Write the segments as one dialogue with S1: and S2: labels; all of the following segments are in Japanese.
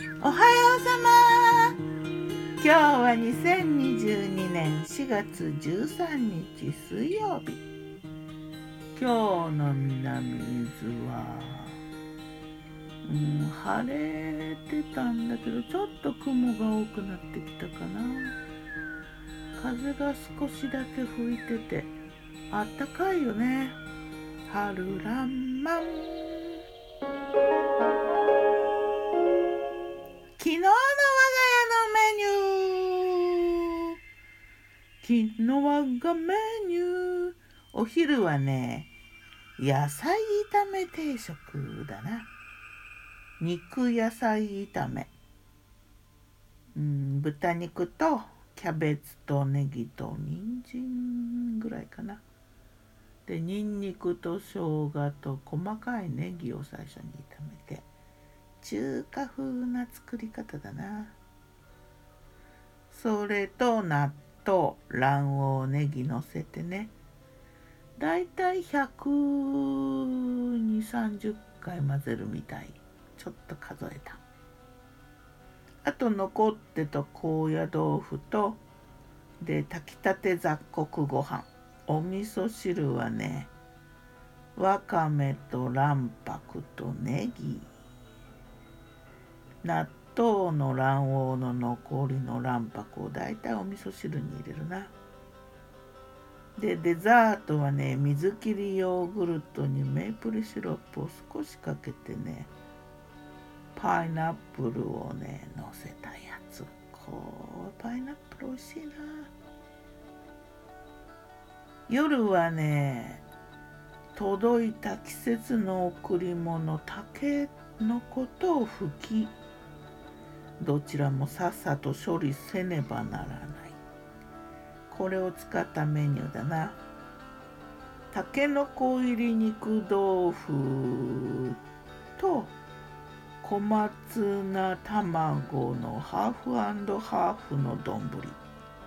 S1: おはようさま。今日は2022年4月13日水曜日。今日の南伊豆はうん晴れてたんだけどちょっと雲が多くなってきたかな。風が少しだけ吹いててあったかいよね。春らんまん。昨日の我が家のメニュー。昨日我がメニュー。お昼はね野菜炒め定食だな。肉野菜炒め。うん豚肉とキャベツとネギと人参ぐらいかな。でニンニクと生姜と細かいネギを最初に炒めて。中華風な作り方だな。それと納豆卵黄ネギのせてね。だいたい12030回混ぜるみたい。ちょっと数えた。あと残ってた高野豆腐とで炊きたて雑穀ご飯。お味噌汁はねわかめと卵白とネギ。納豆の卵黄の残りの卵白をだいたいお味噌汁に入れるな。でデザートはね水切りヨーグルトにメープルシロップを少しかけてねパイナップルをねのせたやつ。こうパイナップル美味しいな。夜はね届いた季節の贈り物竹のことを吹きどちらもさっさと処理せねばならない。これを使ったメニューだな。たけのこ入り肉豆腐と小松菜卵のハーフハーフの丼。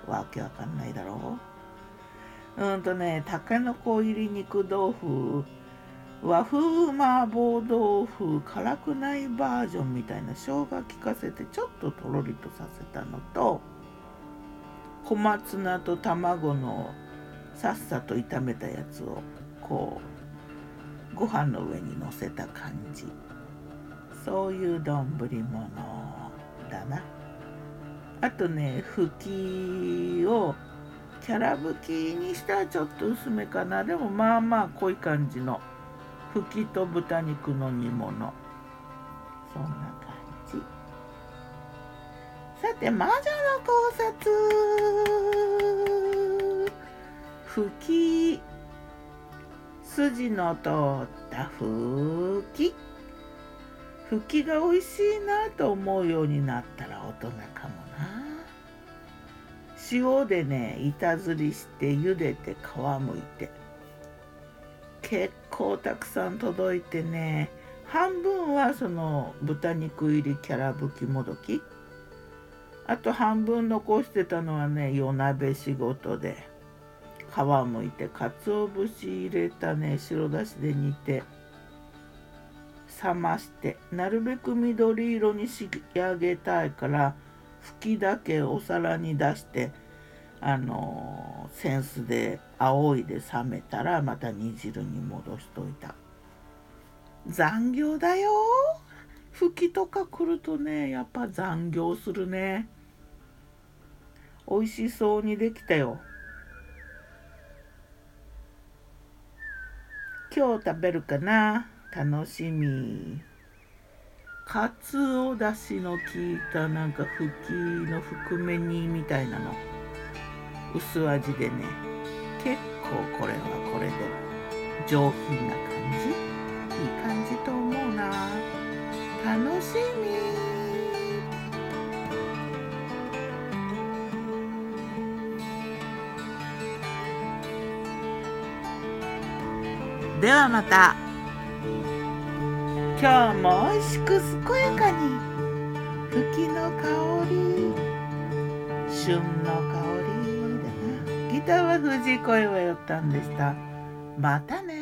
S1: わけわかんないだろう？うんとねたけのこ入り肉豆腐和風麻婆豆腐辛くないバージョンみたいな生姜効かせてちょっととろりとさせたのと小松菜と卵のさっさと炒めたやつをこうご飯の上にのせた感じ。そういう丼物だな。あとねふきをキャラ吹きにしたらちょっと薄めかな。でもまあまあ濃い感じのふきと豚肉の煮物。そんな感じ。さて魔女の考察。ふき筋の通ったふき。ふきが美味しいなと思うようになったら大人かもな。塩でね板ずりして茹でて皮むいて。結構たくさん届いてね。半分はその豚肉入りキャラ吹きもどき。あと半分残してたのはね夜鍋仕事で。皮むいて鰹節入れたね白だしで煮て。冷ましてなるべく緑色に仕上げたいから吹きだけお皿に出してあの扇子で仰いで冷めたらまた煮汁に戻しといた。残業だよ。吹きとか来るとねやっぱ残業するね。美味しそうにできたよ。今日食べるかな？楽しみ。かつおだしの効いたなんか吹きの含め煮みたいなの。薄味でね結構これはこれで上品な感じ？いい感じと思うな。楽しみ。ではまた。今日も美味しく健やかに。吹きの香り。旬の香り。ターは藤井声をやったんでした。またね